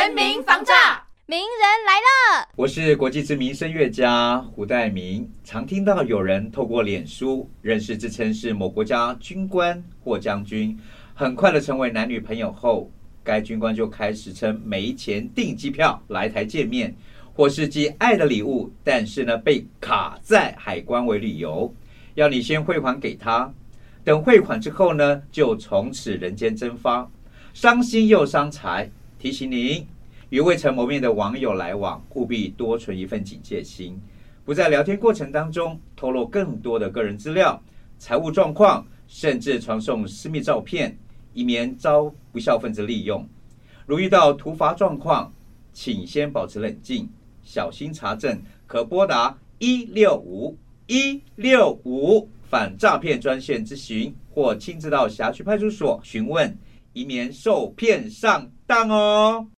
全民防诈，名人来了。我是国际知名声乐家胡代明。常听到有人透过脸书认识自称是某国家军官或将军，很快的成为男女朋友后，该军官就开始称没钱订机票来台见面，或是寄爱的礼物，但是呢被卡在海关为理由，要你先汇款给他。等汇款之后呢，就从此人间蒸发，伤心又伤财。提醒您，与未曾谋面的网友来往，务必多存一份警戒心，不在聊天过程当中透露更多的个人资料、财务状况，甚至传送私密照片，以免遭不肖分子利用。如遇到突发状况，请先保持冷静，小心查证，可拨打一六五一六五。反诈骗专线咨询，或亲自到辖区派出所询问，以免受骗上当哦。